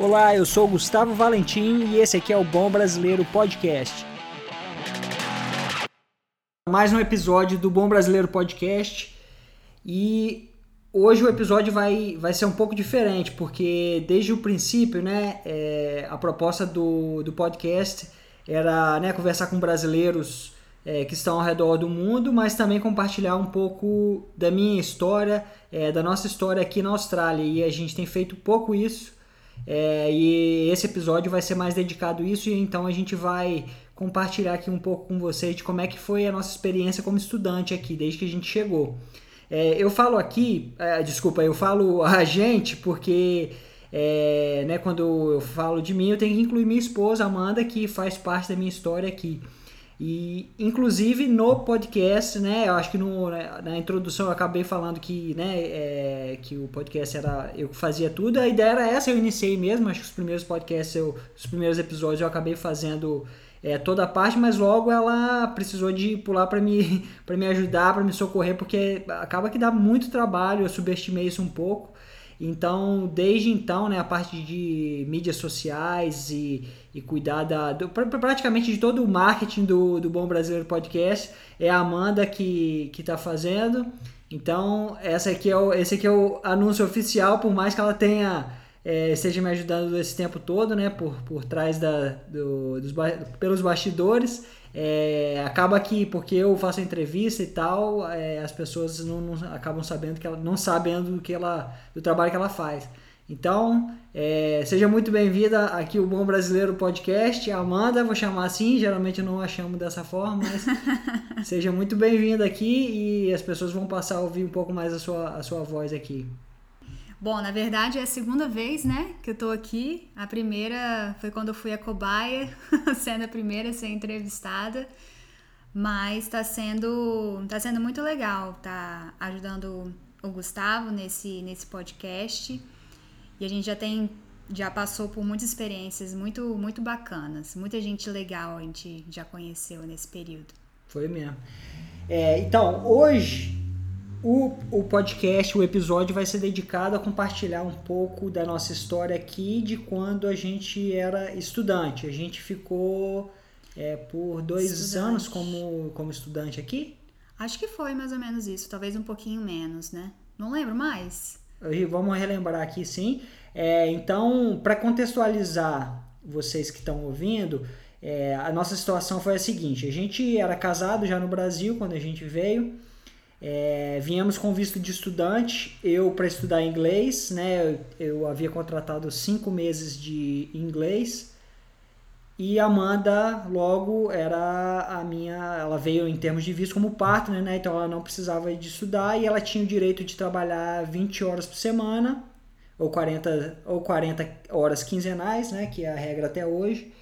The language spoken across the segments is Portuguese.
Olá, eu sou Gustavo Valentim e esse aqui é o Bom Brasileiro Podcast. Mais um episódio do Bom Brasileiro Podcast e hoje o episódio vai, vai ser um pouco diferente porque desde o princípio, né, é, a proposta do, do podcast era né, conversar com brasileiros é, que estão ao redor do mundo, mas também compartilhar um pouco da minha história, é, da nossa história aqui na Austrália. E a gente tem feito pouco isso é, e esse episódio vai ser mais dedicado a isso, e então a gente vai compartilhar aqui um pouco com vocês de como é que foi a nossa experiência como estudante aqui, desde que a gente chegou. É, eu falo aqui, é, desculpa, eu falo a gente porque é, né, quando eu falo de mim, eu tenho que incluir minha esposa, Amanda, que faz parte da minha história aqui. E, inclusive, no podcast, né, eu acho que no, né, na introdução eu acabei falando que, né, é, que o podcast era eu fazia tudo. A ideia era essa, eu iniciei mesmo, acho que os primeiros podcasts, eu, os primeiros episódios eu acabei fazendo é, toda a parte, mas logo ela precisou de pular para me, me ajudar, para me socorrer, porque acaba que dá muito trabalho, eu subestimei isso um pouco. Então, desde então, né, a parte de mídias sociais e, e cuidar da, do, praticamente de todo o marketing do, do Bom Brasileiro Podcast é a Amanda que está fazendo. Então, essa aqui é o, esse aqui é o anúncio oficial, por mais que ela tenha é, esteja me ajudando esse tempo todo, né, por, por trás da, do, dos, pelos bastidores. É, acaba que porque eu faço entrevista e tal, é, as pessoas não, não, acabam sabendo que ela não sabendo do que ela do trabalho que ela faz. Então, é, seja muito bem-vinda aqui o Bom Brasileiro Podcast. Amanda, vou chamar assim, geralmente eu não a chamo dessa forma, mas seja muito bem-vinda aqui e as pessoas vão passar a ouvir um pouco mais a sua, a sua voz aqui. Bom, na verdade é a segunda vez, né, que eu tô aqui. A primeira foi quando eu fui a cobaia, sendo a primeira a ser entrevistada. Mas tá sendo, tá sendo muito legal, tá ajudando o Gustavo nesse, nesse podcast. E a gente já tem, já passou por muitas experiências muito, muito bacanas. Muita gente legal a gente já conheceu nesse período. Foi mesmo. É, então, hoje o, o podcast, o episódio vai ser dedicado a compartilhar um pouco da nossa história aqui de quando a gente era estudante. A gente ficou é, por dois estudante. anos como, como estudante aqui? Acho que foi mais ou menos isso, talvez um pouquinho menos, né? Não lembro mais. Vamos relembrar aqui sim. É, então, para contextualizar vocês que estão ouvindo, é, a nossa situação foi a seguinte: a gente era casado já no Brasil quando a gente veio. É, viemos com visto de estudante, eu para estudar inglês, né? Eu, eu, havia contratado cinco meses de inglês e Amanda logo era a minha, ela veio em termos de visto como partner, né? Então ela não precisava de estudar e ela tinha o direito de trabalhar 20 horas por semana ou 40 ou 40 horas quinzenais, né? Que é a regra até hoje.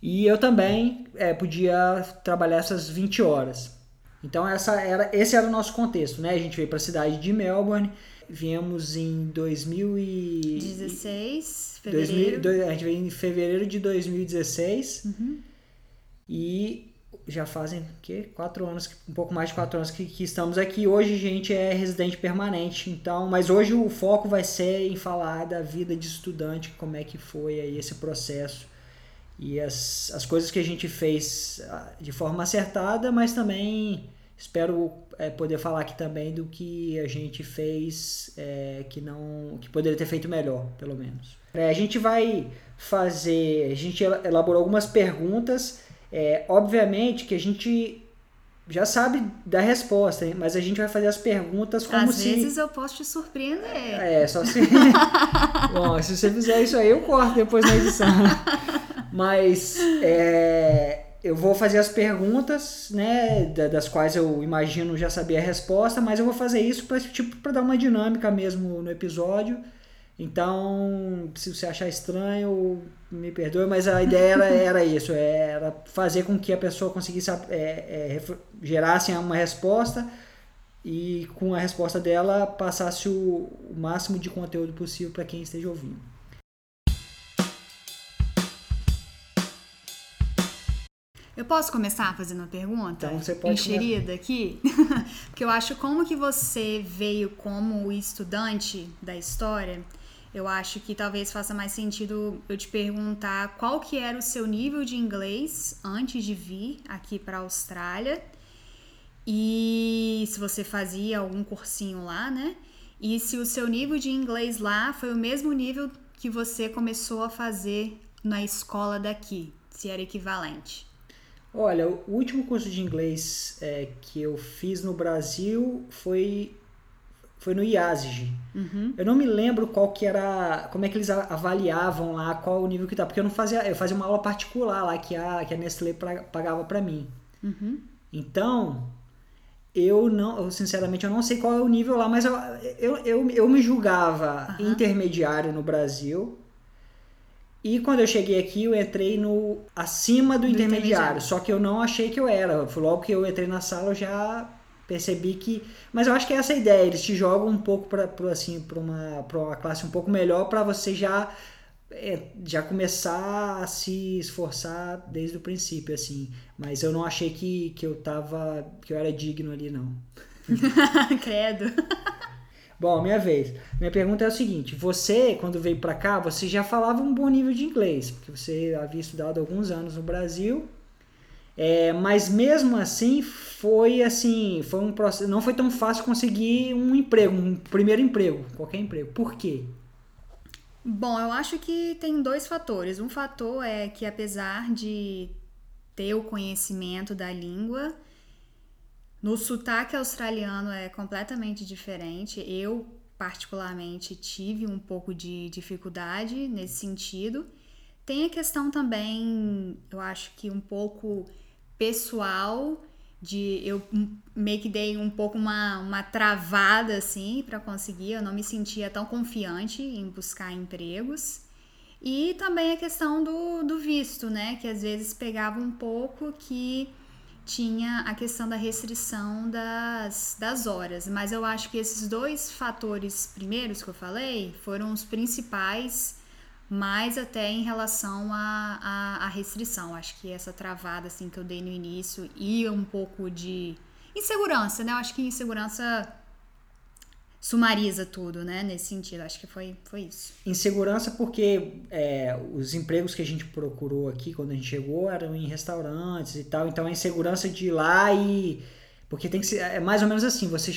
E eu também é, podia trabalhar essas 20 horas. Então essa era, esse era o nosso contexto, né? A gente veio para a cidade de Melbourne, viemos em 2016, fevereiro. 2000, a gente veio em fevereiro de 2016 uhum. e já fazem que quatro anos, um pouco mais de quatro anos que, que, estamos aqui. Hoje a gente é residente permanente, então, mas hoje o foco vai ser em falar da vida de estudante, como é que foi aí esse processo e as, as coisas que a gente fez ah, de forma acertada, mas também Espero é, poder falar aqui também do que a gente fez é, que não que poderia ter feito melhor, pelo menos. É, a gente vai fazer, a gente elaborou algumas perguntas. É, obviamente que a gente já sabe da resposta, mas a gente vai fazer as perguntas como Às se... Às vezes eu posso te surpreender. É, só se... Bom, se você fizer isso aí, eu corto depois na edição. mas é, eu vou fazer as perguntas, né, das quais eu imagino já saber a resposta, mas eu vou fazer isso para tipo, para dar uma dinâmica mesmo no episódio. Então, se você achar estranho, me perdoe, mas a ideia era, era isso, era fazer com que a pessoa conseguisse é, é, gerasse uma resposta e com a resposta dela passasse o, o máximo de conteúdo possível para quem esteja ouvindo. Eu posso começar fazendo uma pergunta? Então você pode Enxerida começar. aqui? Porque eu acho como que você veio como estudante da história, eu acho que talvez faça mais sentido eu te perguntar qual que era o seu nível de inglês antes de vir aqui para a Austrália e se você fazia algum cursinho lá, né? E se o seu nível de inglês lá foi o mesmo nível que você começou a fazer na escola daqui, se era equivalente. Olha, o último curso de inglês é, que eu fiz no Brasil foi foi no IASG. Uhum. Eu não me lembro qual que era, como é que eles avaliavam lá, qual o nível que tá, porque eu não fazia, eu fazia uma aula particular lá que a que a Nestlé pagava para mim. Uhum. Então, eu não, eu, sinceramente, eu não sei qual é o nível lá, mas eu, eu, eu, eu me julgava uhum. intermediário no Brasil. E quando eu cheguei aqui, eu entrei no acima do, do intermediário, intermediário, só que eu não achei que eu era. Logo que eu entrei na sala, eu já percebi que. Mas eu acho que é essa a ideia, eles te jogam um pouco para assim, uma, uma classe um pouco melhor para você já é, já começar a se esforçar desde o princípio, assim. Mas eu não achei que, que eu tava. que eu era digno ali, não. Credo. Bom, minha vez. Minha pergunta é o seguinte: você, quando veio para cá, você já falava um bom nível de inglês, porque você havia estudado alguns anos no Brasil. É, mas mesmo assim foi assim, foi um processo, não foi tão fácil conseguir um emprego, um primeiro emprego, qualquer emprego. Por quê? Bom, eu acho que tem dois fatores. Um fator é que, apesar de ter o conhecimento da língua, no sotaque australiano é completamente diferente. Eu, particularmente, tive um pouco de dificuldade nesse sentido. Tem a questão também, eu acho que um pouco pessoal de eu meio que dei um pouco uma, uma travada assim para conseguir, eu não me sentia tão confiante em buscar empregos. E também a questão do, do visto, né? Que às vezes pegava um pouco que tinha a questão da restrição das, das horas. Mas eu acho que esses dois fatores primeiros que eu falei foram os principais mais até em relação à a, restrição. Acho que essa travada assim que eu dei no início e um pouco de insegurança, né? Eu acho que insegurança sumariza tudo, né? Nesse sentido, acho que foi, foi isso. Insegurança porque é, os empregos que a gente procurou aqui quando a gente chegou eram em restaurantes e tal, então a insegurança de ir lá e porque tem que ser é mais ou menos assim, você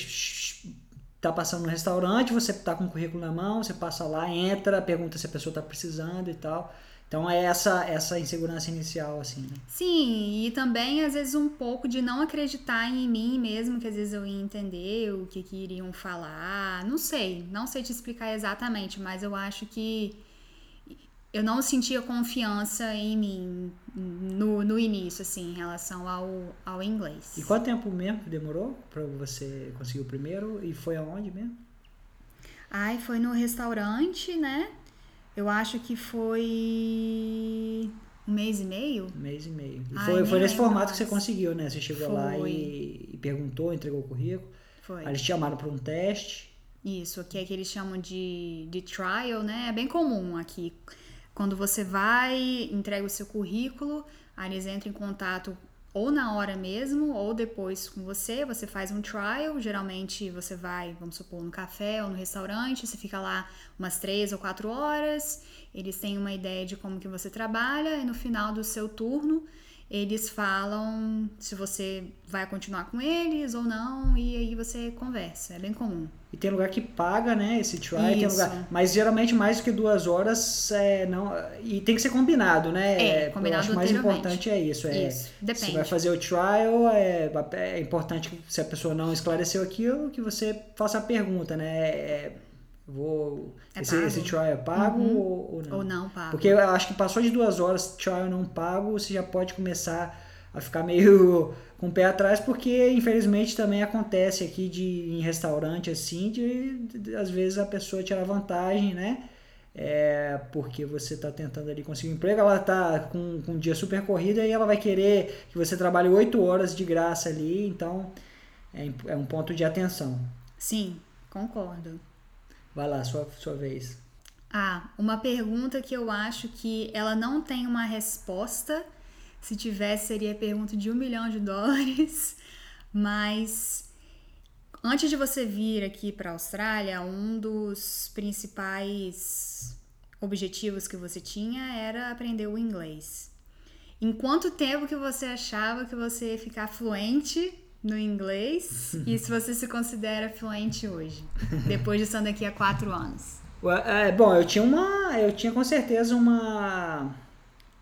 tá passando no restaurante, você tá com o currículo na mão, você passa lá, entra, pergunta se a pessoa tá precisando e tal. Então é essa essa insegurança inicial assim, né? Sim, e também às vezes um pouco de não acreditar em mim mesmo, que às vezes eu ia entender o que, que iriam falar. Não sei, não sei te explicar exatamente, mas eu acho que eu não sentia confiança em mim no, no início, assim, em relação ao, ao inglês. E quanto tempo mesmo demorou para você conseguir o primeiro? E foi aonde mesmo? Ai, foi no restaurante, né? Eu acho que foi um mês e meio. Um mês e meio. E Ai, foi, foi nesse formato mais. que você conseguiu, né? Você chegou foi. lá e, e, perguntou, entregou o currículo. Foi. Aí eles te chamaram para um teste. Isso, que é que eles chamam de, de trial, né? É bem comum aqui. Quando você vai, entrega o seu currículo, aí eles entram em contato ou na hora mesmo, ou depois com você, você faz um trial. Geralmente você vai, vamos supor, no café ou no restaurante, você fica lá umas três ou quatro horas, eles têm uma ideia de como que você trabalha, e no final do seu turno eles falam se você vai continuar com eles ou não, e aí você conversa. É bem comum. E tem lugar que paga, né? Esse try, tem lugar. Mas geralmente mais do que duas horas é, não. E tem que ser combinado, né? É, combinado. Eu acho mais importante é isso. É, isso, depende. Você vai fazer o trial, é, é importante que se a pessoa não esclareceu aquilo, que você faça a pergunta, né? É, vou é esse, esse, trial é pago uhum. ou, ou, não? Ou não pago. Porque eu acho que passou de duas horas trial não pago, você já pode começar a ficar meio com o pé atrás, porque infelizmente também acontece aqui de em restaurante assim, de, de às vezes a pessoa tira vantagem, né? É, porque você está tentando ali conseguir um emprego, ela está com, com um dia super corrido e ela vai querer que você trabalhe oito horas de graça ali, então é, é um ponto de atenção. Sim, concordo. Vai lá, sua, sua vez. Ah, uma pergunta que eu acho que ela não tem uma resposta. Se tivesse, seria pergunta de um milhão de dólares. Mas antes de você vir aqui para a Austrália, um dos principais objetivos que você tinha era aprender o inglês. Em quanto tempo que você achava que você ia ficar fluente no inglês e se você se considera fluente hoje, depois de estando aqui há quatro anos? É, bom, eu tinha uma, eu tinha com certeza uma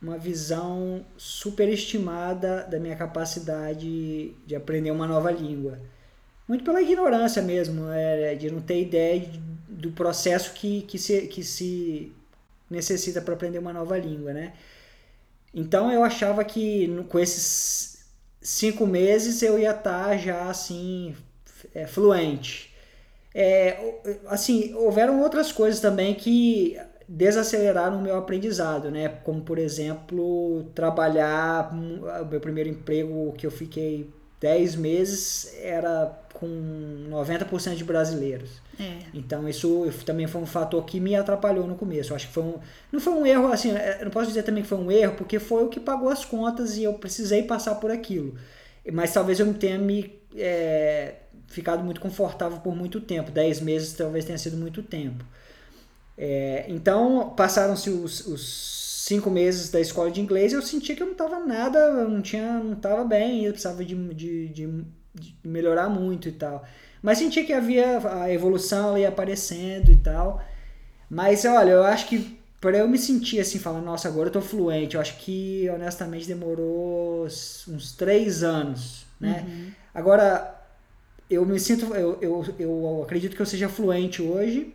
uma visão superestimada da minha capacidade de aprender uma nova língua. Muito pela ignorância mesmo, é, de não ter ideia do processo que, que, se, que se necessita para aprender uma nova língua, né? Então eu achava que com esses cinco meses eu ia estar tá já assim é, fluente. É, assim, houveram outras coisas também que desaceleraram o meu aprendizado, né? Como, por exemplo, trabalhar, meu primeiro emprego que eu fiquei 10 meses era com 90% de brasileiros. É. Então isso também foi um fator que me atrapalhou no começo. Eu acho que foi um, não foi um erro, assim, é, eu não posso dizer também que foi um erro, porque foi o que pagou as contas e eu precisei passar por aquilo. Mas talvez eu não tenha me é, ficado muito confortável por muito tempo. 10 meses talvez tenha sido muito tempo. É, então, passaram-se os, os, cinco meses da escola de inglês eu senti que eu não estava nada, não tinha, não estava bem, eu precisava de, de, de, de, melhorar muito e tal. Mas senti que havia a evolução ali aparecendo e tal. Mas olha, eu acho que para eu me sentir assim, falar, nossa, agora eu tô fluente, eu acho que honestamente demorou uns três anos, né? Uhum. Agora, eu me sinto, eu, eu, eu acredito que eu seja fluente hoje,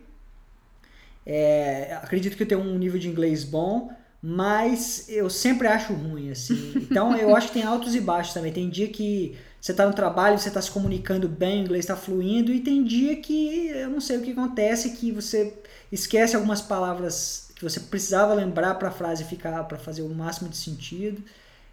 é, acredito que eu tenho um nível de inglês bom, mas eu sempre acho ruim, assim. Então eu acho que tem altos e baixos também. Tem dia que você está no trabalho, você está se comunicando bem, o inglês está fluindo, e tem dia que eu não sei o que acontece, que você esquece algumas palavras que você precisava lembrar para a frase ficar, para fazer o máximo de sentido.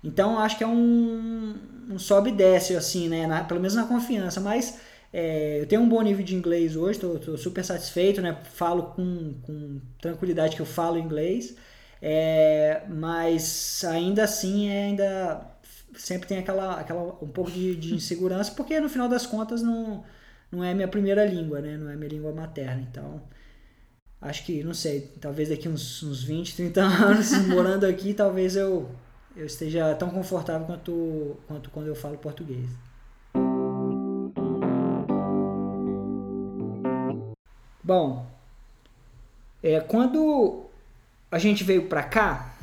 Então acho que é um, um sobe e desce, assim, né? Na, pelo menos na confiança, mas é, eu tenho um bom nível de inglês hoje, estou super satisfeito, né? Falo com, com tranquilidade que eu falo inglês, é, mas ainda assim é, ainda sempre tem aquela, aquela um pouco de, de insegurança, porque no final das contas não, não é minha primeira língua, né? Não é minha língua materna, então acho que, não sei, talvez daqui uns, uns 20, 30 anos morando aqui, talvez eu, eu esteja tão confortável quanto, quanto quando eu falo português. Bom, é, quando a gente veio pra cá,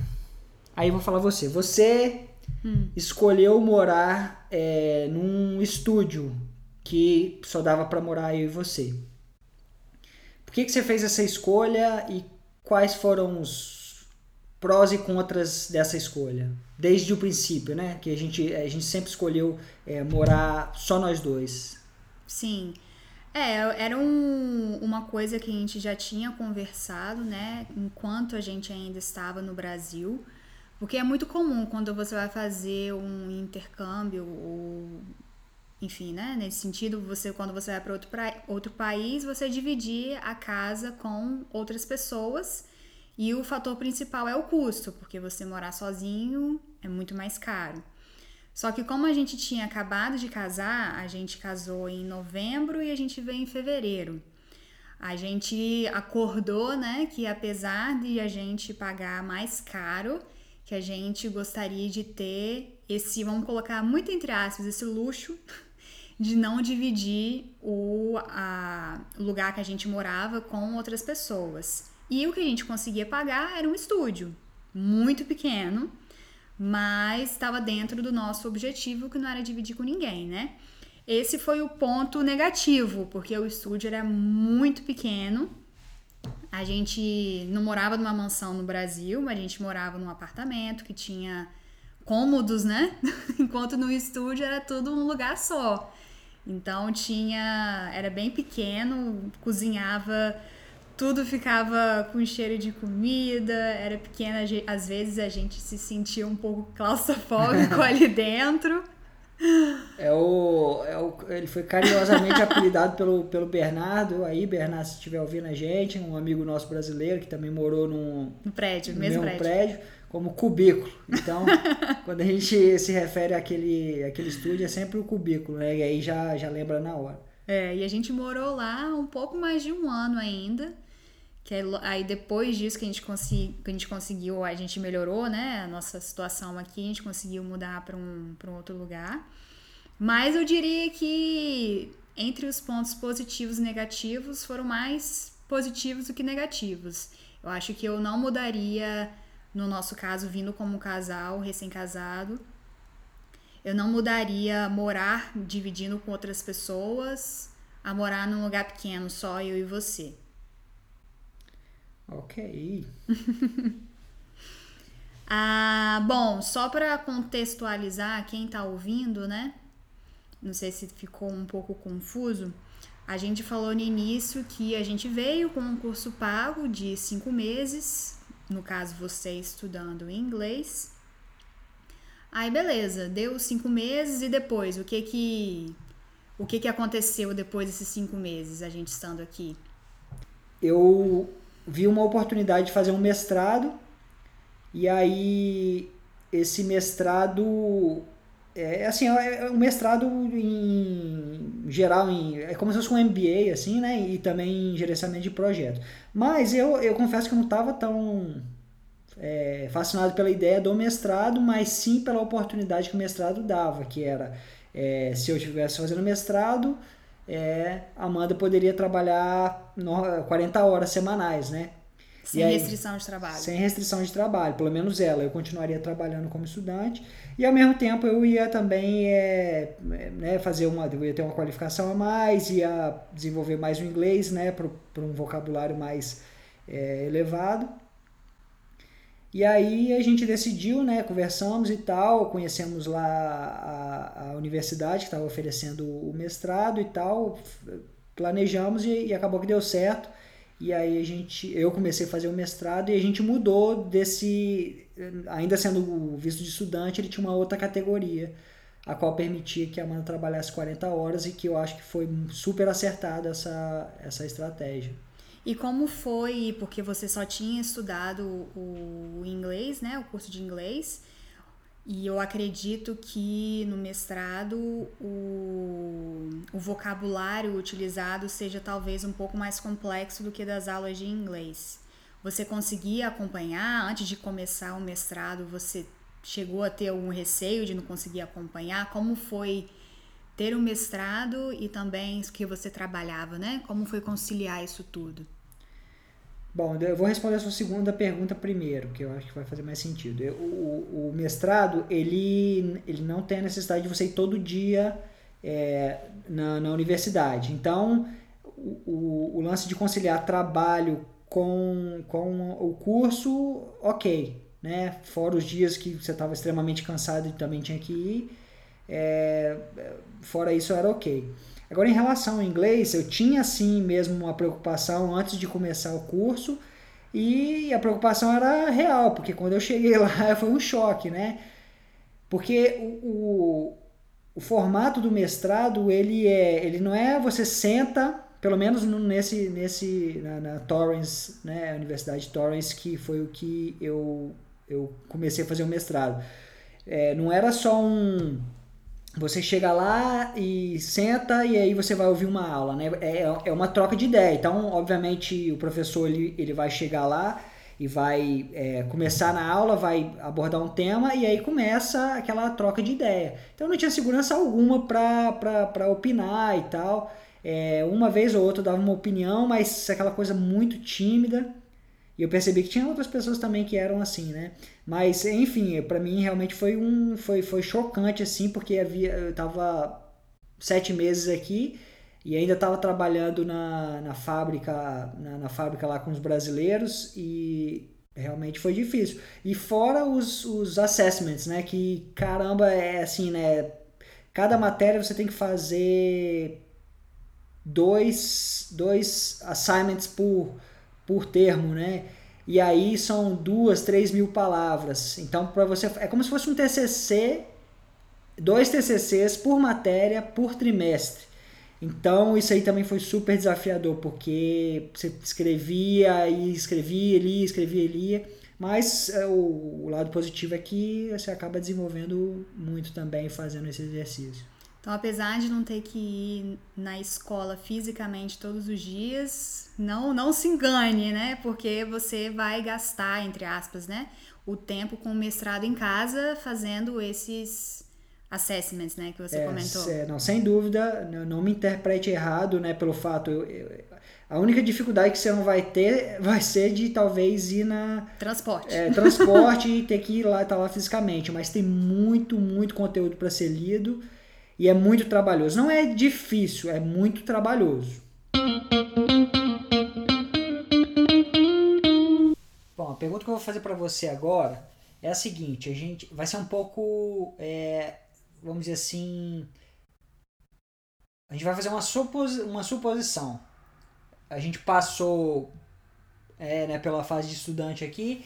aí eu vou falar você. Você hum. escolheu morar é, num estúdio que só dava para morar eu e você. Por que, que você fez essa escolha e quais foram os prós e contras dessa escolha? Desde o princípio, né? Que a gente, a gente sempre escolheu é, morar só nós dois. Sim. É, era um, uma coisa que a gente já tinha conversado, né, enquanto a gente ainda estava no Brasil, porque é muito comum quando você vai fazer um intercâmbio ou enfim, né, nesse sentido, você quando você vai para outro, outro país, você dividir a casa com outras pessoas e o fator principal é o custo, porque você morar sozinho é muito mais caro. Só que como a gente tinha acabado de casar, a gente casou em novembro e a gente veio em fevereiro. A gente acordou, né, que apesar de a gente pagar mais caro, que a gente gostaria de ter esse, vamos colocar muito entre aspas, esse luxo de não dividir o a, lugar que a gente morava com outras pessoas. E o que a gente conseguia pagar era um estúdio muito pequeno mas estava dentro do nosso objetivo que não era dividir com ninguém, né? Esse foi o ponto negativo, porque o estúdio era muito pequeno. A gente não morava numa mansão no Brasil, mas a gente morava num apartamento que tinha cômodos, né? Enquanto no estúdio era tudo um lugar só. Então tinha, era bem pequeno, cozinhava tudo ficava com cheiro de comida, era pequena, às vezes a gente se sentia um pouco claustrofóbico ali dentro. É o, é o, ele foi carinhosamente apelidado pelo, pelo Bernardo. Aí, Bernardo, se estiver ouvindo a gente, um amigo nosso brasileiro que também morou num, no prédio, no mesmo, mesmo prédio. prédio. como cubículo. Então, quando a gente se refere àquele, àquele estúdio, é sempre o cubículo, né? E aí já, já lembra na hora. É, e a gente morou lá um pouco mais de um ano ainda. Que aí depois disso que a gente, consegui, que a gente conseguiu, a gente melhorou, né? A nossa situação aqui, a gente conseguiu mudar para um, um outro lugar. Mas eu diria que entre os pontos positivos e negativos foram mais positivos do que negativos. Eu acho que eu não mudaria, no nosso caso, vindo como casal, recém-casado, eu não mudaria morar dividindo com outras pessoas a morar num lugar pequeno, só eu e você. Ok. ah, bom, só para contextualizar quem está ouvindo, né? Não sei se ficou um pouco confuso. A gente falou no início que a gente veio com um curso pago de cinco meses, no caso você estudando inglês. Aí beleza, deu cinco meses e depois o que que o que que aconteceu depois desses cinco meses a gente estando aqui? Eu vi uma oportunidade de fazer um mestrado e aí esse mestrado é assim, é, é um mestrado em geral, em, é como se fosse um MBA, assim, né? E também em gerenciamento de projeto. Mas eu, eu confesso que eu não estava tão é, fascinado pela ideia do mestrado, mas sim pela oportunidade que o mestrado dava, que era é, se eu estivesse fazendo mestrado, é, Amanda poderia trabalhar 40 horas semanais, né? Sem aí, restrição de trabalho. Sem restrição de trabalho, pelo menos ela. Eu continuaria trabalhando como estudante e ao mesmo tempo eu ia também é, né, fazer uma, eu ia ter uma qualificação a mais, ia desenvolver mais o inglês, né, para um vocabulário mais é, elevado. E aí a gente decidiu, né, conversamos e tal, conhecemos lá a, a universidade que estava oferecendo o mestrado e tal, planejamos e, e acabou que deu certo. E aí a gente, eu comecei a fazer o mestrado e a gente mudou desse, ainda sendo visto de estudante, ele tinha uma outra categoria, a qual permitia que a Amanda trabalhasse 40 horas e que eu acho que foi super acertada essa, essa estratégia. E como foi, porque você só tinha estudado o inglês, né, o curso de inglês, e eu acredito que no mestrado o, o vocabulário utilizado seja talvez um pouco mais complexo do que das aulas de inglês. Você conseguia acompanhar antes de começar o mestrado? Você chegou a ter algum receio de não conseguir acompanhar? Como foi ter o um mestrado e também que você trabalhava, né? Como foi conciliar isso tudo? Bom, eu vou responder a sua segunda pergunta primeiro, que eu acho que vai fazer mais sentido. O, o mestrado, ele, ele não tem a necessidade de você ir todo dia é, na, na universidade. Então, o, o, lance de conciliar trabalho com, com o curso, ok. Né? Fora os dias que você estava extremamente cansado e também tinha que ir, é, fora isso era ok. Agora, em relação ao inglês, eu tinha sim mesmo uma preocupação antes de começar o curso e a preocupação era real, porque quando eu cheguei lá foi um choque, né? Porque o, o, o formato do mestrado, ele, é, ele não é você senta, pelo menos nesse, nesse na, na Torrance, né, a Universidade de Torrance, que foi o que eu, eu comecei a fazer o mestrado. É, não era só um você chega lá e senta e aí você vai ouvir uma aula, né? É, é uma troca de ideia. Então, obviamente, o professor ele, ele vai chegar lá e vai é, começar na aula, vai abordar um tema e aí começa aquela troca de ideia. Então, não tinha segurança alguma para opinar e tal. É, uma vez ou outra dava uma opinião, mas aquela coisa muito tímida. E eu percebi que tinha outras pessoas também que eram assim, né? Mas, enfim, para mim realmente foi um foi, foi chocante, assim, porque havia, eu tava sete meses aqui e ainda estava trabalhando na, na fábrica na, na, fábrica lá com os brasileiros e realmente foi difícil. E fora os, os assessments, né? Que, caramba, é assim, né? Cada matéria você tem que fazer dois, dois assignments por por termo, né? E aí são duas, três mil palavras. Então, para você é como se fosse um TCC, dois TCCs por matéria por trimestre. Então, isso aí também foi super desafiador, porque você escrevia e escrevia, lia, escrevia, lia. Mas é, o, o lado positivo é que você acaba desenvolvendo muito também fazendo esse exercício. Então, apesar de não ter que ir na escola fisicamente todos os dias, não, não se engane, né? Porque você vai gastar, entre aspas, né? O tempo com o mestrado em casa fazendo esses assessments, né? Que você é, comentou. É, não, sem dúvida, não me interprete errado, né? Pelo fato, eu, eu, a única dificuldade que você não vai ter vai ser de talvez ir na transporte, é, transporte e ter que ir lá, estar tá lá fisicamente. Mas tem muito, muito conteúdo para ser lido e é muito trabalhoso. Não é difícil, é muito trabalhoso. Bom, a pergunta que eu vou fazer para você agora é a seguinte: a gente vai ser um pouco, é, vamos dizer assim, a gente vai fazer uma, supos, uma suposição. A gente passou é, né, pela fase de estudante aqui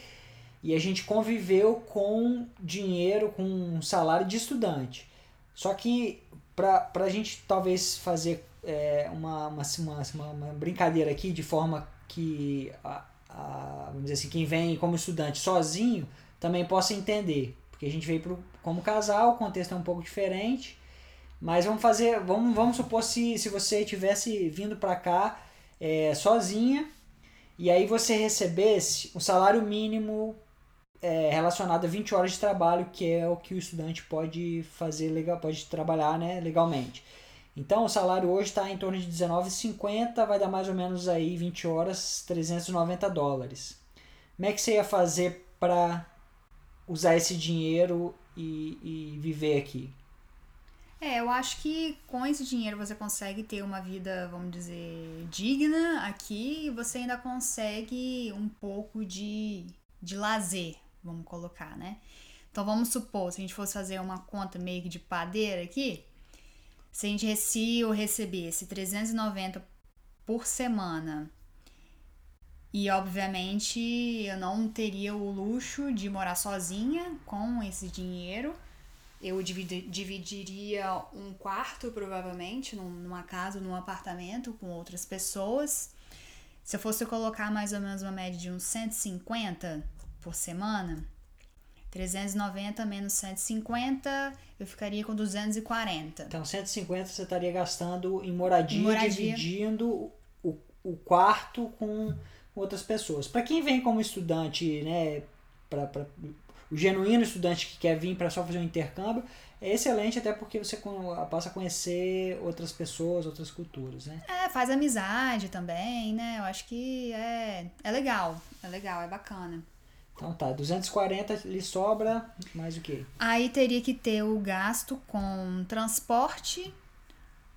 e a gente conviveu com dinheiro, com um salário de estudante. Só que para a gente talvez fazer é, uma, uma, uma, uma, brincadeira aqui de forma que a, a, vamos dizer assim, quem vem como estudante sozinho também possa entender. Porque a gente veio pro, como casal, o contexto é um pouco diferente. Mas vamos fazer, vamos, vamos supor se, se você tivesse vindo para cá é, sozinha e aí você recebesse um salário mínimo é, relacionado a 20 horas de trabalho, que é o que o estudante pode fazer legal, pode trabalhar né, legalmente. Então o salário hoje está em torno de R$19,50, vai dar mais ou menos aí 20 horas, 390 dólares. Como é que você ia fazer para usar esse dinheiro e, e viver aqui? É, eu acho que com esse dinheiro você consegue ter uma vida, vamos dizer, digna aqui e você ainda consegue um pouco de, de lazer, vamos colocar, né? Então vamos supor, se a gente fosse fazer uma conta meio que de padeira aqui, se a gente se eu recebesse 390 por semana e obviamente eu não teria o luxo de morar sozinha com esse dinheiro. Eu dividiria um quarto, provavelmente, numa casa, num apartamento com outras pessoas. Se eu fosse colocar mais ou menos uma média de uns 150 por semana, 390 menos 150, eu ficaria com 240. Então, 150 você estaria gastando em moradia, em moradia. dividindo o, o quarto com outras pessoas. Para quem vem como estudante, né, pra, pra, o genuíno estudante que quer vir para só fazer um intercâmbio, é excelente até porque você passa a conhecer outras pessoas, outras culturas, né? É, faz amizade também, né? Eu acho que é, é legal, é legal, é bacana. Então tá, 240 lhe sobra mais o quê? Aí teria que ter o gasto com transporte.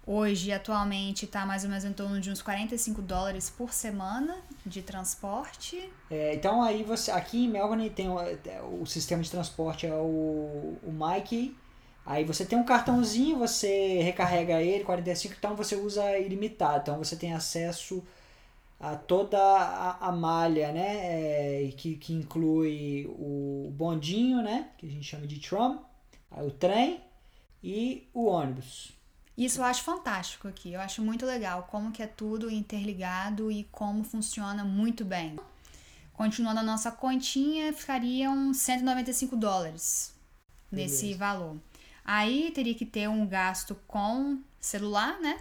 Hoje, atualmente, tá mais ou menos em torno de uns 45 dólares por semana de transporte. É, então aí você. Aqui em Melbourne tem o, o sistema de transporte é o, o Mike. Aí você tem um cartãozinho, você recarrega ele, 45, então você usa ilimitado. Então você tem acesso a toda a, a malha, né, é, que, que inclui o bondinho, né, que a gente chama de tram, o trem e o ônibus. Isso eu acho fantástico aqui. Eu acho muito legal como que é tudo interligado e como funciona muito bem. Continuando a nossa continha, ficariam 195 dólares Beleza. nesse valor. Aí teria que ter um gasto com celular, né?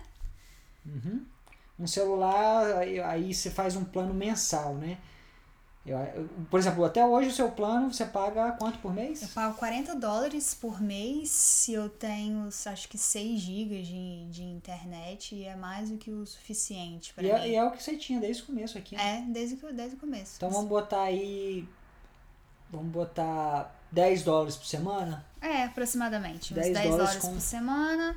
Uhum um celular, aí, você faz um plano mensal, né? Eu, por exemplo, até hoje o seu plano você paga quanto por mês? Eu pago 40 dólares por mês se eu tenho, acho que 6 gigas de, de internet e é mais do que o suficiente para mim. É, e é o que você tinha desde o começo aqui. Né? É, desde, desde o começo. Então vamos botar aí. Vamos botar 10 dólares por semana? É, aproximadamente. 10 uns 10 dólares, dólares com... por semana.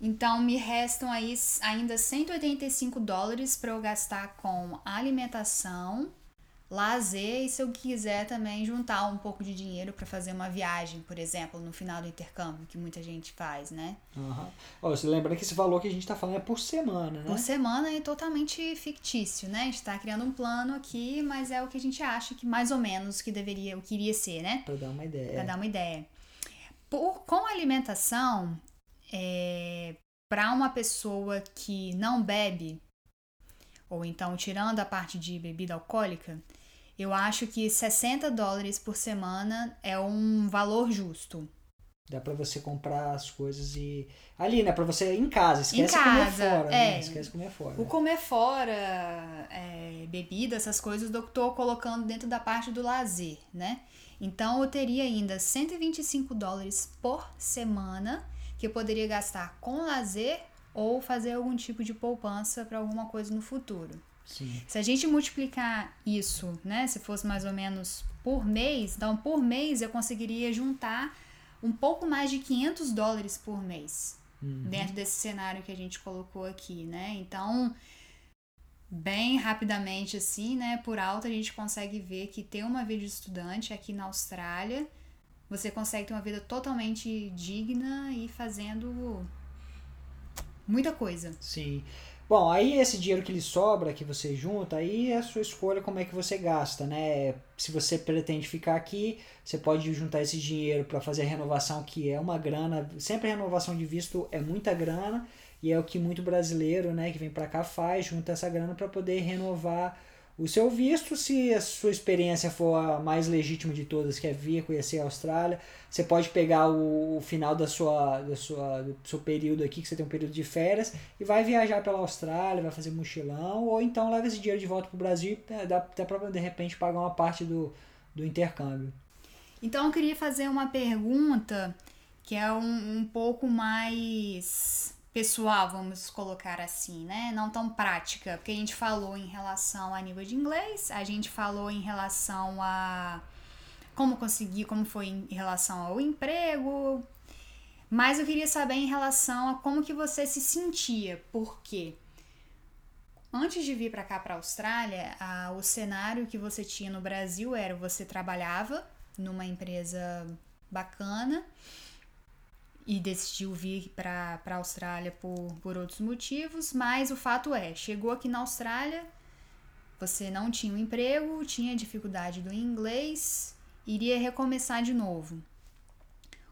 Então me restam aí ainda 185 dólares para eu gastar com alimentação, lazer e se eu quiser também juntar um pouco de dinheiro para fazer uma viagem, por exemplo, no final do intercâmbio, que muita gente faz, né? Uhum. Oh, você lembra que esse valor que a gente está falando é por semana, né? Por semana é totalmente fictício, né? A gente está criando um plano aqui, mas é o que a gente acha que mais ou menos que deveria, o que iria ser, né? Para dar uma ideia. Para dar uma ideia. Por, com alimentação, é, para uma pessoa que não bebe, ou então tirando a parte de bebida alcoólica, eu acho que 60 dólares por semana é um valor justo. Dá para você comprar as coisas e. Ali, né? Pra você em casa. Esquece Em comer casa, fora. é. Né? Esquece comer fora. O comer fora, é, bebida, essas coisas, eu tô colocando dentro da parte do lazer, né? Então eu teria ainda 125 dólares por semana que eu poderia gastar com lazer ou fazer algum tipo de poupança para alguma coisa no futuro. Sim. Se a gente multiplicar isso, né, se fosse mais ou menos por mês, então por mês eu conseguiria juntar um pouco mais de 500 dólares por mês Uhum. dentro desse cenário que a gente colocou aqui, né? Então, bem rapidamente assim, né, por alto a gente consegue ver que ter uma vida de estudante aqui na Austrália, você consegue ter uma vida totalmente digna e fazendo muita coisa. Sim. Bom, aí esse dinheiro que lhe sobra, que você junta, aí é a sua escolha como é que você gasta, né? Se você pretende ficar aqui, você pode juntar esse dinheiro para fazer a renovação, que é uma grana. Sempre a renovação de visto é muita grana, e é o que muito brasileiro, né, que vem para cá faz, junta essa grana para poder renovar o seu visto, se a sua experiência for a mais legítima de todas, que é vir conhecer a Austrália, você pode pegar o, o final da sua, da sua, do seu período aqui, que você tem um período de férias, e vai viajar pela Austrália, vai fazer mochilão, ou então leva esse dinheiro de volta para o Brasil, é, dá até para de repente pagar uma parte do, do intercâmbio. Então eu queria fazer uma pergunta que é um, um pouco mais pessoal, vamos colocar assim, né? Não tão prática, porque a gente falou em relação a nível de inglês, a gente falou em relação a como conseguir, como foi em relação ao emprego, mas eu queria saber em relação a como que você se sentia, porque antes de vir para cá para a Austrália, a, o cenário que você tinha no Brasil era você trabalhava numa empresa bacana e decidiu vir para a Austrália por, por outros motivos, mas o fato é, chegou aqui na Austrália, você não tinha um emprego, tinha dificuldade do inglês, iria recomeçar de novo.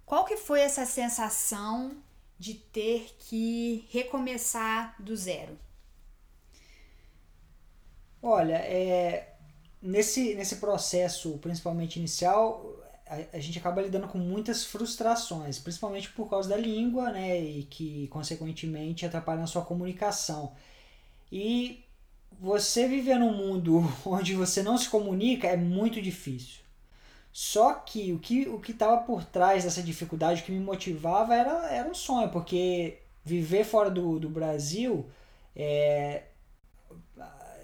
Qual que foi essa sensação de ter que recomeçar do zero? Olha, é, nesse, nesse processo, principalmente inicial, a, a, gente acaba lidando com muitas frustrações, principalmente por causa da língua, né, e que consequentemente atrapalha a sua comunicação. E você viver num mundo onde você não se comunica é muito difícil. Só que o que o que estava por trás dessa dificuldade, o que me motivava era, era um sonho, porque viver fora do, do Brasil é,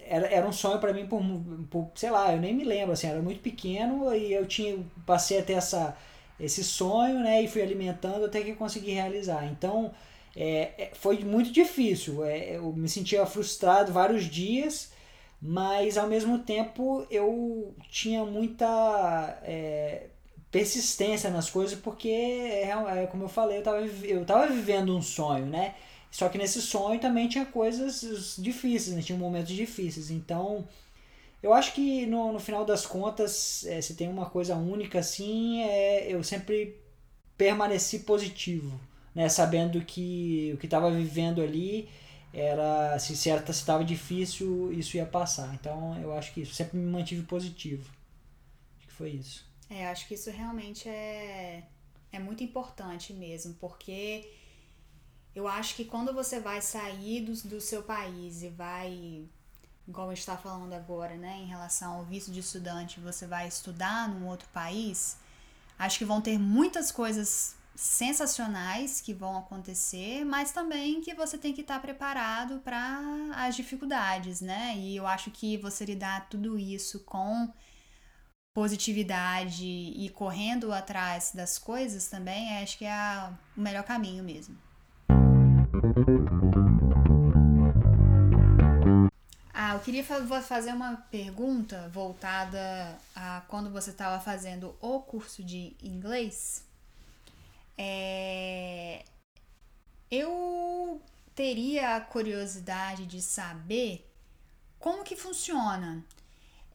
era, era um sonho para mim por, por, sei lá, eu nem me lembro, assim, era muito pequeno e eu tinha passei a ter essa, esse sonho, né, e fui alimentando até que consegui realizar. Então, é, foi muito difícil, é, eu me sentia frustrado vários dias, mas ao mesmo tempo eu tinha muita é, persistência nas coisas porque, é, como eu falei, eu estava eu tava vivendo um sonho, né, só que nesse sonho também tinha coisas difíceis, né? tinha momentos difíceis. Então, eu acho que no, no final das contas, é, se tem uma coisa única assim, é eu sempre permaneci positivo, né? Sabendo que o que estava vivendo ali era se certa se estava difícil, isso ia passar. Então, eu acho que isso sempre me mantive positivo. Acho que foi isso. É, acho que isso realmente é é muito importante mesmo, porque eu acho que quando você vai sair do, do seu país e vai, igual a gente está falando agora, né, em relação ao visto de estudante, você vai estudar num outro país, acho que vão ter muitas coisas sensacionais que vão acontecer, mas também que você tem que estar tá preparado para as dificuldades, né? E eu acho que você lidar tudo isso com positividade e correndo atrás das coisas também, acho que é o melhor caminho mesmo. Ah, eu queria fazer uma pergunta voltada a quando você estava fazendo o curso de inglês. É... Eu teria a curiosidade de saber como que funciona.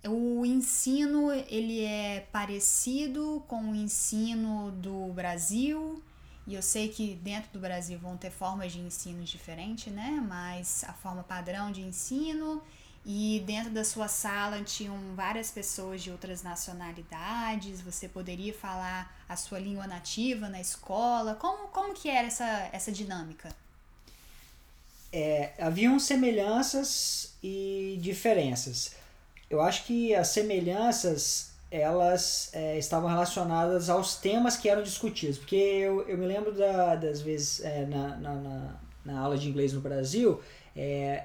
O ensino ele é parecido com o ensino do Brasil? E eu sei que dentro do Brasil vão ter formas de ensino diferentes, né? Mas a forma padrão de ensino E dentro da sua sala tinham várias pessoas de outras nacionalidades. Você poderia falar a sua língua nativa na escola. Como, como que era essa, essa dinâmica? É, haviam semelhanças e diferenças. Eu acho que as semelhanças elas é, estavam relacionadas aos temas que eram discutidos. Porque eu, eu me lembro da, das vezes é, na, na, na, na, aula de inglês no Brasil, é,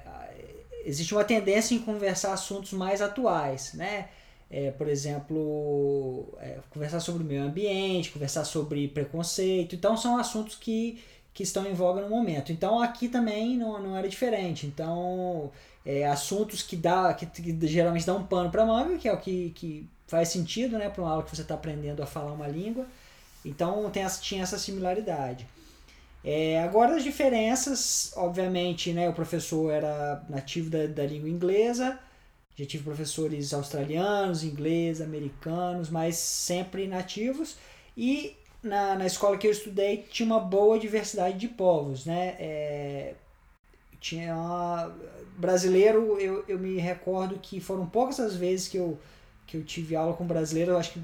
existe uma tendência em conversar assuntos mais atuais, né? É, por exemplo, é, conversar sobre o meio ambiente, conversar sobre preconceito. Então, são assuntos que, que estão em voga no momento. Então, aqui também não, não era diferente. Então, é, assuntos que, dá, que, que geralmente dão um pano para manga, que é o que, que faz sentido né, para uma aula que você está aprendendo a falar uma língua. Então, tem essa, tinha essa similaridade. É, agora as diferenças, obviamente, né, o professor era nativo da, da língua inglesa, já tive professores australianos, ingleses, americanos, mas sempre nativos. E na, na escola que eu estudei tinha uma boa diversidade de povos, né? É, tinha uma, brasileiro, eu, eu me recordo que foram poucas as vezes que eu, que eu tive aula com brasileiro, eu acho que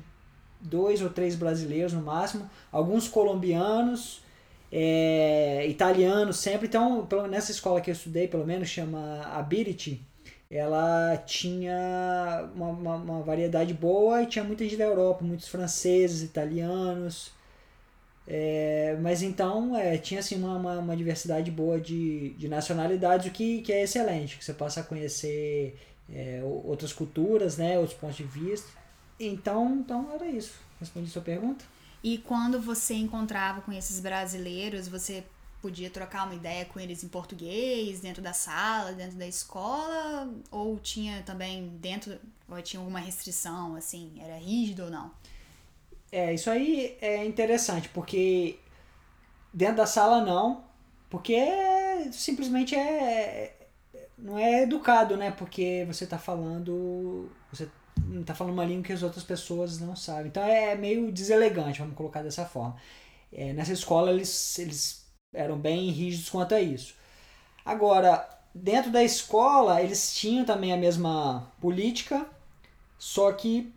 dois ou três brasileiros no máximo, alguns colombianos, é, italiano sempre. Então, nessa escola que eu estudei, pelo menos, chama Ability, ela tinha uma, uma, uma, variedade boa e tinha muita gente da Europa, muitos franceses, italianos. É, mas então é, tinha assim, uma, uma, uma, diversidade boa de, de nacionalidades, o que, que é excelente, que você passa a conhecer é, outras culturas, né, outros pontos de vista. Então, então era isso. Respondi a sua pergunta? E quando você encontrava com esses brasileiros, você podia trocar uma ideia com eles em português, dentro da sala, dentro da escola? Ou tinha também dentro, ou tinha alguma restrição, assim, era rígido ou não? É, isso aí é interessante, porque dentro da sala não, porque é, simplesmente é, não é educado, né? Porque você está falando, você tá falando uma língua que as outras pessoas não sabem. Então é meio deselegante, vamos colocar dessa forma. É, nessa escola eles, eles eram bem rígidos quanto a isso. Agora, dentro da escola eles tinham também a mesma política, só que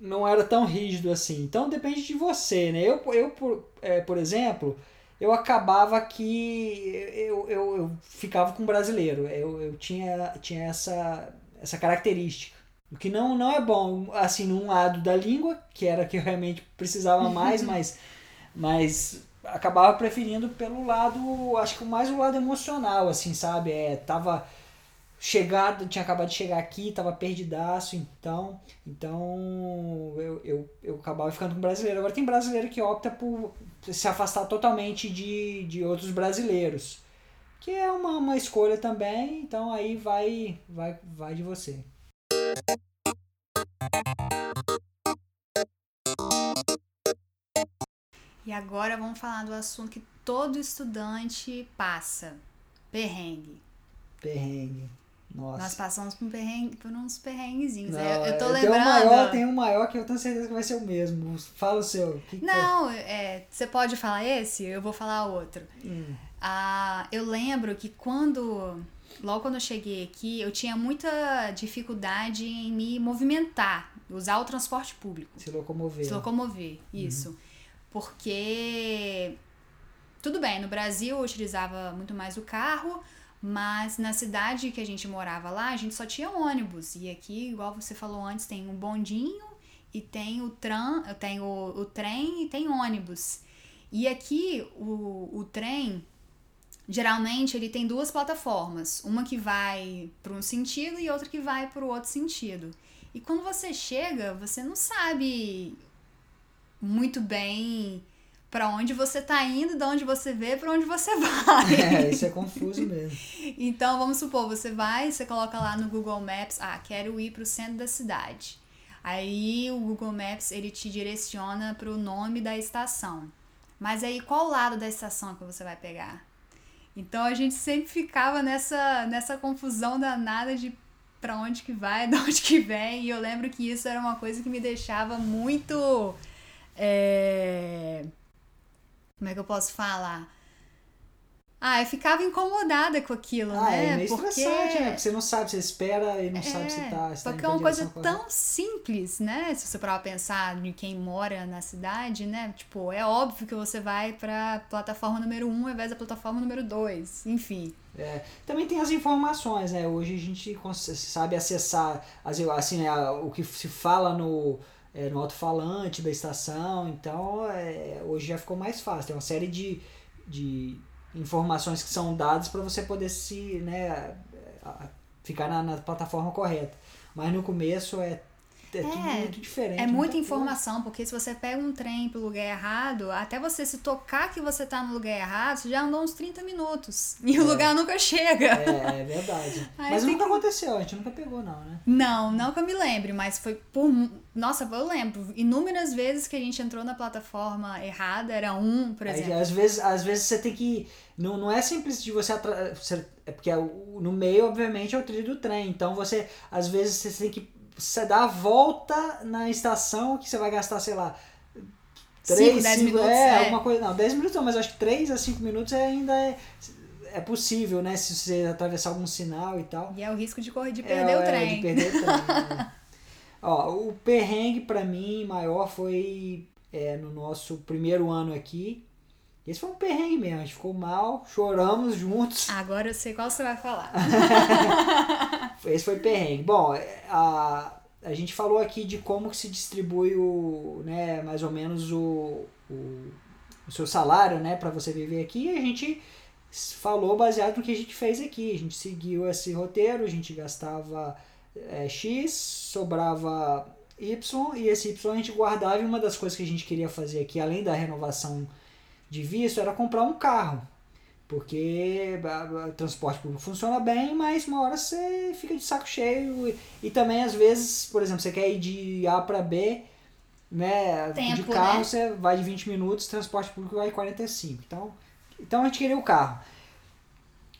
não era tão rígido assim. Então depende de você, né? Eu, eu por, é, por exemplo, eu acabava que eu, eu, eu ficava com brasileiro. Eu, eu tinha, tinha essa, essa característica. O que não, não é bom, assim, num lado da língua, que era que eu realmente precisava mais, mas, mas acabava preferindo pelo lado, acho que mais o lado emocional, assim, sabe? É, tava chegado, tinha acabado de chegar aqui, tava perdidaço, então, então eu, eu, eu acabava ficando com brasileiro. Agora tem brasileiro que opta por se afastar totalmente de, de outros brasileiros, que é uma, uma escolha também, então aí vai, vai, vai de você. E agora vamos falar do assunto que todo estudante passa: perrengue. Perrengue. Nossa. Nós passamos por, um perrengue, por uns perrenguezinhos. Não, eu, eu tô lembrando. Tem um maior, tem um maior que eu tenho certeza que vai ser o mesmo. Fala o seu. Que que Não, é, você pode falar esse, eu vou falar outro. Hum. Ah, eu lembro que quando logo quando eu cheguei aqui, eu tinha muita dificuldade em me movimentar, usar o transporte público. Se locomover. Se locomover, isso. Uhum. Porque tudo bem, no Brasil eu utilizava muito mais o carro, mas na cidade que a gente morava lá, a gente só tinha ônibus. E aqui, igual você falou antes, tem um bondinho e tem o, tram, tem o, o trem e tem ônibus. E aqui o, o trem geralmente ele tem duas plataformas, uma que vai para um sentido e outra que vai para o outro sentido. E quando você chega, você não sabe muito bem para onde você está indo, de onde você vê, para onde você vai. É, isso é confuso mesmo. então, vamos supor, você vai, você coloca lá no Google Maps, ah, quero ir para o centro da cidade. Aí o Google Maps ele te direciona para o nome da estação. Mas aí qual lado da estação que você vai pegar? Então a gente sempre ficava nessa, nessa confusão danada de para onde que vai, de onde que vem. E eu lembro que isso era uma coisa que me deixava muito. É... Como é que eu posso falar? Ah, eu ficava incomodada com aquilo, ah, né? É meio porque... estressante, né? Porque você não sabe, você espera e não é, sabe se tá. Se porque tá é uma coisa tão simples, né? Se você parar pensar de quem mora na cidade, né? Tipo, é óbvio que você vai pra plataforma número 1 um, ao invés da plataforma número 2. Enfim. É, também tem as informações, né? Hoje a gente sabe acessar assim, né, o que se fala no, é, no alto-falante da estação, então é, hoje já ficou mais fácil. Tem uma série de, de informações que são dadas para você poder se né, ficar na, na plataforma correta. Mas no começo é é, é, tudo muito diferente. É muita informação, coisa. porque se você pega um trem pro lugar errado, até você se tocar que você tá no lugar errado, você já andou uns 30 minutos. E é. o lugar nunca chega. É, é verdade. mas nunca que... aconteceu, a gente nunca pegou, não, né? Não, não que eu me lembre, mas foi por. Nossa, eu lembro. Inúmeras vezes que a gente entrou na plataforma errada, era um, por exemplo. Aí, às, vezes, às vezes você tem que. Não, não é simples de você, atra... É porque no meio, obviamente, é o trilho do trem. Então você, às vezes, você tem que você dá a volta na estação que você vai gastar, sei lá, 3, 10 minutos. É, é, uma coisa. Não, 10 minutos não, mas acho que 3 a 5 minutos ainda é, é possível, né? Se você atravessar algum sinal e tal. E é o risco de, correr, de perder é, o trem. É, de perder o trem. né? Ó, o perrengue para mim maior foi é, no nosso primeiro ano aqui. Esse foi um perrengue mesmo, a gente ficou mal, choramos juntos. Agora eu sei qual você vai falar. Esse foi perrengue. Bom, a, a gente falou aqui de como que se distribui o, né, mais ou menos o, o, o seu salário, né, para você viver aqui. E a gente falou baseado no que a gente fez aqui. A gente seguiu esse roteiro, a gente gastava é, X, sobrava Y, e esse Y a gente guardava. E uma das coisas que a gente queria fazer aqui, além da renovação de visto era comprar um carro. Porque o transporte público funciona bem, mas uma hora você fica de saco cheio. E, e também, às vezes, por exemplo, você quer ir de A para B, né? Tempo, de carro né? você vai de 20 minutos, transporte público vai 45. Então, então a gente queria o carro.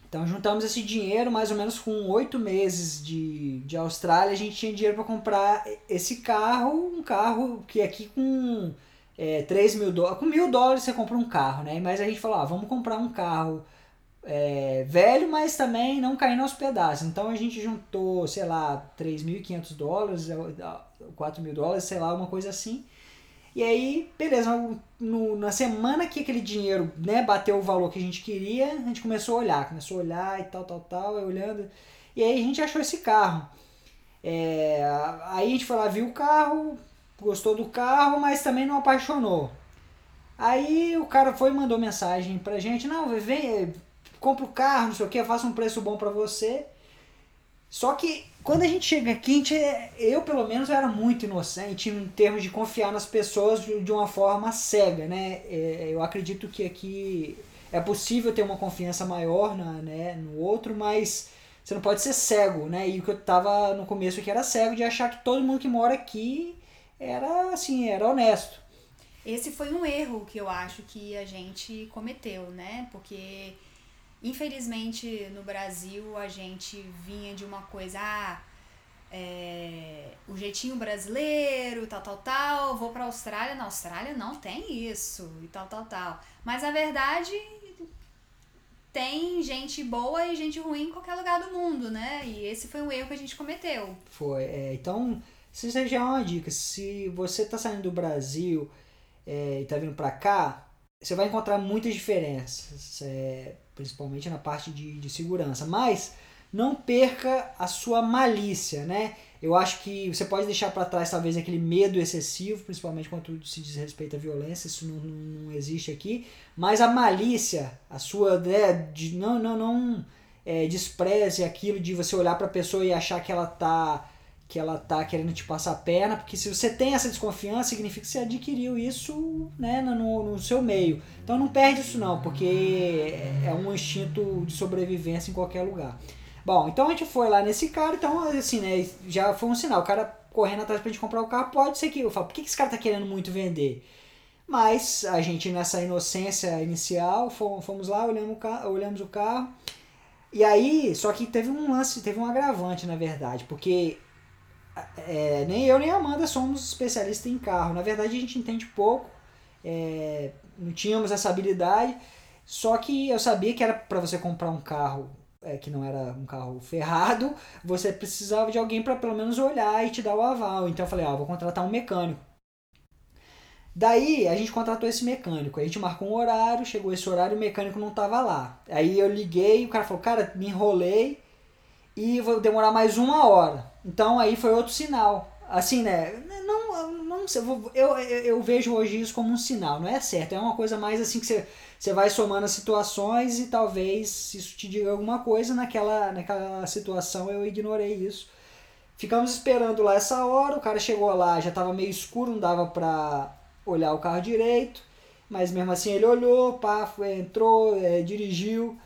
Então juntamos esse dinheiro, mais ou menos com oito meses de, de Austrália, a gente tinha dinheiro para comprar esse carro, um carro que aqui com é, 3 mil dólares. Com mil dólares você compra um carro, né? Mas a gente falou, ah, vamos comprar um carro é, velho, mas também não cair aos pedaços. Então a gente juntou, sei lá, 3.500 dólares, 4 é, mil dólares, sei lá, uma coisa assim. E aí, beleza, no, na semana que aquele dinheiro né, bateu o valor que a gente queria, a gente começou a olhar, começou a olhar e tal, tal, tal, olhando. E aí a gente achou esse carro. É, aí a gente foi lá, viu o carro, gostou do carro, mas também não apaixonou. Aí o cara foi e mandou mensagem pra gente, não, vem, compra o carro, não sei o que, faça um preço bom pra você. Só que quando a gente chega aqui, gente, eu pelo menos era muito inocente em termos de confiar nas pessoas de uma forma cega, né? É, eu acredito que aqui é possível ter uma confiança maior na, né, no outro, mas você não pode ser cego, né? E o que eu tava no começo aqui era cego de achar que todo mundo que mora aqui era assim, era honesto. Esse foi um erro que eu acho que a gente cometeu, né? Porque infelizmente no Brasil a gente vinha de uma coisa, ah, é, o jeitinho brasileiro, tal, tal, tal, vou pra Austrália, na Austrália não tem isso, e tal, tal, tal. Mas a verdade tem gente boa e gente ruim em qualquer lugar do mundo, né? E esse foi um erro que a gente cometeu. Foi, é, então isso já é uma dica. Se você está saindo do Brasil é, e está vindo para cá, você vai encontrar muitas diferenças, é, principalmente na parte de, de segurança. Mas não perca a sua malícia, né? Eu acho que você pode deixar para trás talvez aquele medo excessivo, principalmente quando se diz respeito à violência, isso não, não existe aqui. Mas a malícia, a sua né, de não não não é, despreze aquilo de você olhar para a pessoa e achar que ela tá que ela tá querendo te passar a perna, porque se você tem essa desconfiança, significa que você adquiriu isso né, no, no seu meio. Então não perde isso não, porque é um instinto de sobrevivência em qualquer lugar. Bom, então a gente foi lá nesse cara, então assim, né, já foi um sinal. O cara correndo atrás pra gente comprar o carro, pode ser que eu falo, por que esse cara tá querendo muito vender? Mas a gente nessa inocência inicial, fomos lá, olhamos o carro, olhamos o carro. E aí, só que teve um lance, teve um agravante, na verdade, porque é, nem eu nem a Amanda somos especialistas em carro. Na verdade, a gente entende pouco, é, não tínhamos essa habilidade. Só que eu sabia que era para você comprar um carro é, que não era um carro ferrado, você precisava de alguém para pelo menos olhar e te dar o aval. Então eu falei, ah, vou contratar um mecânico. Daí a gente contratou esse mecânico, a gente marcou um horário, chegou esse horário o mecânico não tava lá. Aí eu liguei, o cara falou, cara, me enrolei e vou demorar mais uma hora. Então aí foi outro sinal. Assim, né? Não, não sei, eu, eu, eu vejo hoje isso como um sinal, não é certo, é uma coisa mais assim que você você vai somando as situações e talvez isso te diga alguma coisa. Naquela, naquela situação eu ignorei isso. Ficamos esperando lá essa hora, o cara chegou lá, já estava meio escuro, não dava para olhar o carro direito, mas mesmo assim ele olhou, pá, foi, entrou, é, dirigiu,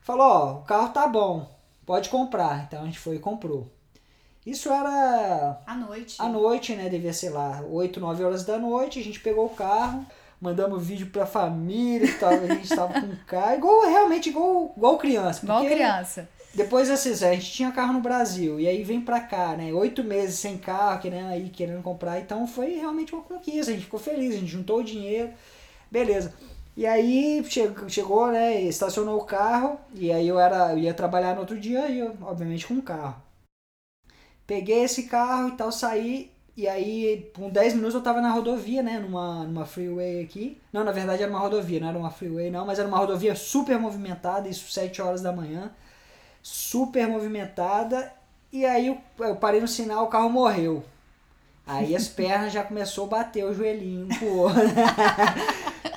falou, ó, o carro tá bom, pode comprar. Então a gente foi e comprou. Isso era... À noite. À noite, né, devia ser lá, 8, 9 horas da noite, a gente pegou o carro mandamos vídeo pra família e tal, a gente tava com carro, igual, realmente igual, igual criança. Igual criança. Depois, assim, a gente tinha carro no Brasil, e aí vem pra cá, né, oito meses sem carro, querendo aí, querendo comprar, então foi realmente uma conquista, a gente ficou feliz, a gente juntou o dinheiro, beleza. E aí chegou, né, estacionou o carro, e aí eu, era, eu ia trabalhar no outro dia, e eu, obviamente com o carro. Peguei esse carro e tal, saí, e aí, com 10 minutos eu tava na rodovia, né? Numa, numa freeway aqui. Não, na verdade era uma rodovia, não era uma freeway não, mas era uma rodovia super movimentada, isso 7 horas da manhã. Super movimentada. E aí eu, eu parei no sinal, o carro morreu. Aí as pernas já começou a bater o joelhinho pro outro.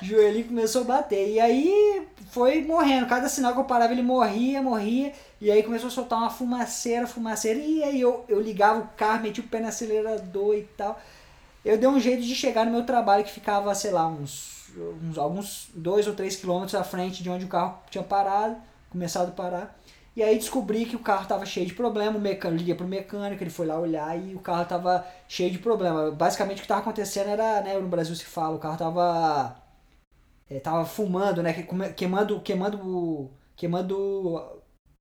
o joelhinho começou a bater. E aí foi morrendo. Cada sinal que eu parava, ele morria, morria. E aí começou a soltar uma fumaceira, fumaceira. E aí eu, eu ligava o carro, metia o pé no acelerador e tal. Eu dei um jeito de chegar no meu trabalho que ficava, sei lá, uns, uns alguns dois ou três quilômetros à frente de onde o carro tinha parado, começado a parar. E aí descobri que o carro estava cheio de problema, o mecânico, liguei pro mecânico, ele foi lá olhar e o carro estava cheio de problema. Basicamente o que estava acontecendo era, né, no Brasil se fala, o carro estava é, tava fumando, né, queimando, queimando, queimando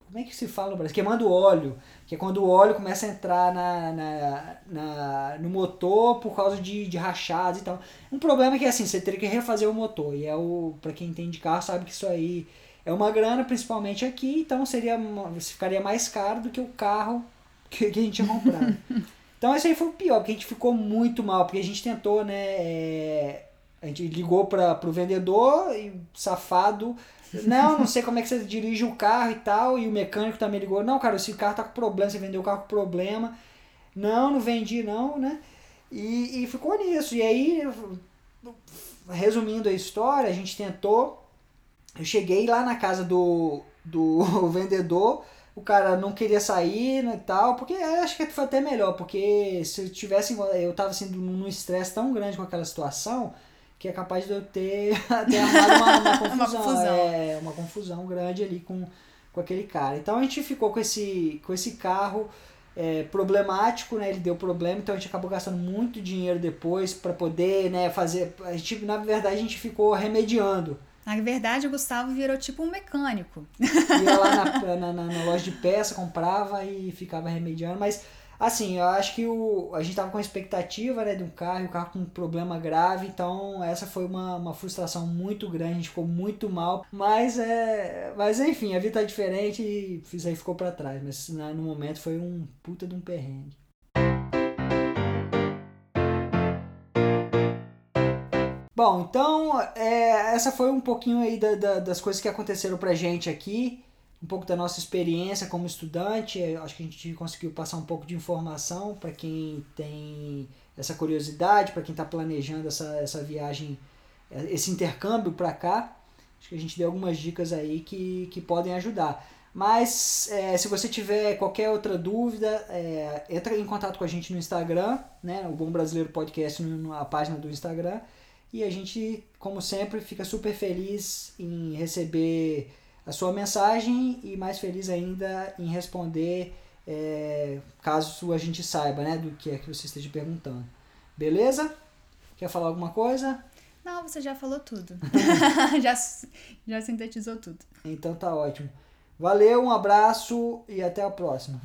como é que se fala no Brasil? Queimando óleo, que é quando o óleo começa a entrar na, na, na, no motor por causa de, de rachados e tal. Um problema é que assim, você teria que refazer o motor, e é o, para quem entende carro sabe que isso aí é uma grana, principalmente aqui, então seria ficaria mais caro do que o carro que, que a gente tinha comprado. então esse aí foi o pior, porque a gente ficou muito mal, porque a gente tentou, né, é, a gente ligou para o vendedor e safado não, não sei como é que você dirige o carro e tal. E o mecânico também ligou. Não, cara, esse carro tá com problema, você vendeu o carro com problema. Não, não vendi não, né? E, e ficou nisso. E aí, resumindo a história, a gente tentou. Eu cheguei lá na casa do, do vendedor, o cara não queria sair né, e tal, porque acho que foi até melhor, porque se eu tivesse. Eu tava assim num estresse tão grande com aquela situação que é capaz de eu ter, ter arrumado uma, uma, confusão, uma confusão. É, uma confusão grande ali com, com aquele cara. Então a gente ficou com esse, com esse carro é, problemático, né? Ele deu problema, então a gente acabou gastando muito dinheiro depois para poder, né, fazer. A gente, na verdade, a gente ficou remediando. Na verdade, o Gustavo virou tipo um mecânico. Ia lá na, na, na, na loja de peça, comprava e ficava remediando, mas Assim, eu acho que o, a gente tava com a expectativa né, de um carro, e o carro com um problema grave, então essa foi uma, uma frustração muito grande, a gente ficou muito mal. Mas é. Mas enfim, a vida tá diferente e isso aí ficou para trás. Mas no momento foi um puta de um perrengue. Bom, então é, essa foi um pouquinho aí da, da, das coisas que aconteceram pra gente aqui um pouco da nossa experiência como estudante. Acho que a gente conseguiu passar um pouco de informação para quem tem essa curiosidade, para quem está planejando essa, essa viagem, esse intercâmbio para cá. Acho que a gente deu algumas dicas aí que, que podem ajudar. Mas é, se você tiver qualquer outra dúvida, é, entra em contato com a gente no Instagram, né, o Bom Brasileiro Podcast, na página do Instagram. E a gente, como sempre, fica super feliz em receber a sua mensagem e mais feliz ainda em responder é, caso a gente saiba né, do que é que você esteja perguntando. Beleza? Quer falar alguma coisa? Não, você já falou tudo. já, já sintetizou tudo. Então tá ótimo. Valeu, um abraço e até a próxima.